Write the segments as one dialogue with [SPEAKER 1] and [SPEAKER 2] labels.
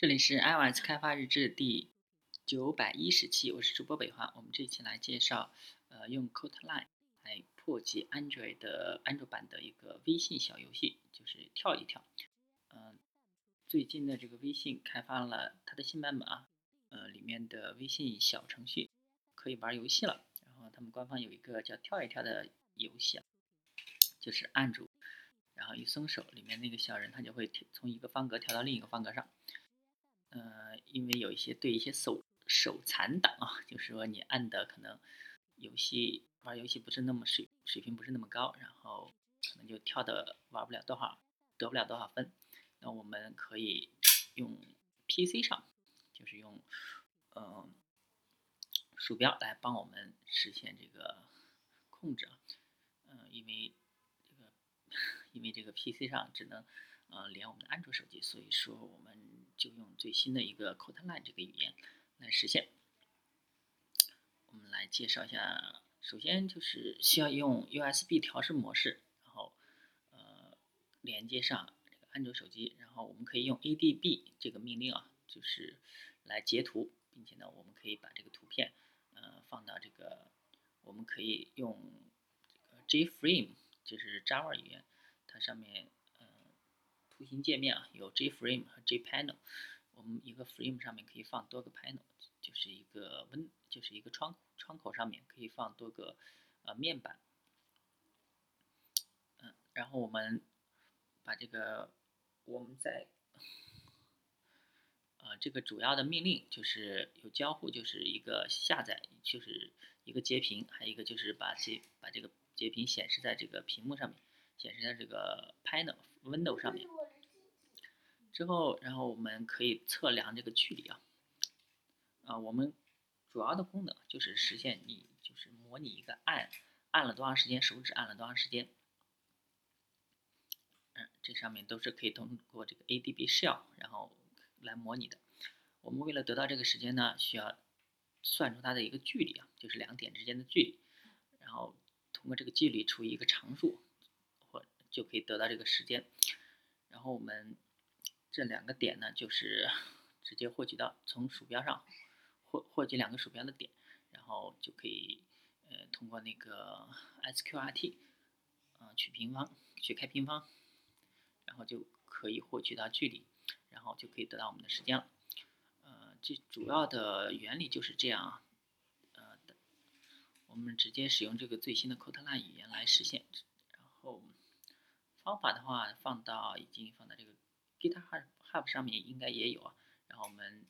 [SPEAKER 1] 这里是 iOS 开发日志第九百一十期，我是主播北华。我们这期来介绍，呃，用 Codeline 来破解 Android 的安卓版的一个微信小游戏，就是跳一跳。嗯，最近的这个微信开发了它的新版本啊，呃，里面的微信小程序可以玩游戏了。然后他们官方有一个叫跳一跳的游戏啊，就是按住，然后一松手，里面那个小人他就会从一个方格跳到另一个方格上。呃，因为有一些对一些手手残党啊，就是说你按的可能游戏玩游戏不是那么水水平不是那么高，然后可能就跳的玩不了多少，得不了多少分。那我们可以用 PC 上，就是用嗯鼠标来帮我们实现这个控制啊。嗯，因为这个 因为这个 PC 上只能呃连我们的安卓手机，所以说我们。就用最新的一个 Kotlin 这个语言来实现。我们来介绍一下，首先就是需要用 USB 调试模式，然后呃连接上这个安卓手机，然后我们可以用 ADB 这个命令啊，就是来截图，并且呢，我们可以把这个图片呃放到这个，我们可以用这个 JFrame，就是 Java 语言，它上面。图形界面啊，有 JFrame 和 JPanel。我们一个 frame 上面可以放多个 panel，就是一个温就是一个窗窗口上面可以放多个呃面板。嗯，然后我们把这个我们在呃这个主要的命令就是有交互，就是一个下载，就是一个截屏，还有一个就是把截把这个截屏显示在这个屏幕上面，显示在这个 panel window 上面。之后，然后我们可以测量这个距离啊，啊，我们主要的功能就是实现你就是模拟一个按按了多长时间，手指按了多长时间，嗯，这上面都是可以通过这个 ADB shell 然后来模拟的。我们为了得到这个时间呢，需要算出它的一个距离啊，就是两点之间的距离，然后通过这个距离除以一个常数，或就可以得到这个时间，然后我们。这两个点呢，就是 直接获取到从鼠标上获获取两个鼠标的点，然后就可以呃通过那个 sqrt 呃取平方取开平方，然后就可以获取到距离，然后就可以得到我们的时间了。呃，这主要的原理就是这样啊。呃，我们直接使用这个最新的 Kotlin 语言来实现。然后方法的话，放到已经放到这个。GitHub 上面应该也有啊，然后我们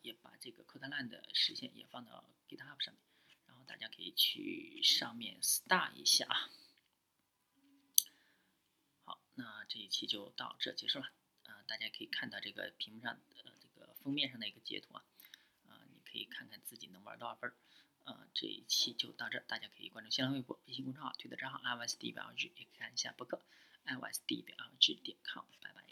[SPEAKER 1] 也把这个 Kotlin 的实现也放到 GitHub 上面，然后大家可以去上面 Star 一下啊。好，那这一期就到这结束了。呃，大家可以看到这个屏幕上的这个封面上的一个截图啊，啊，你可以看看自己能玩多少分儿。呃，这一期就到这，大家可以关注新浪微博、微信公众号、推特账号 iOS 地表 G，，也可以看一下博客 iOS 地表 G 点 com，拜拜。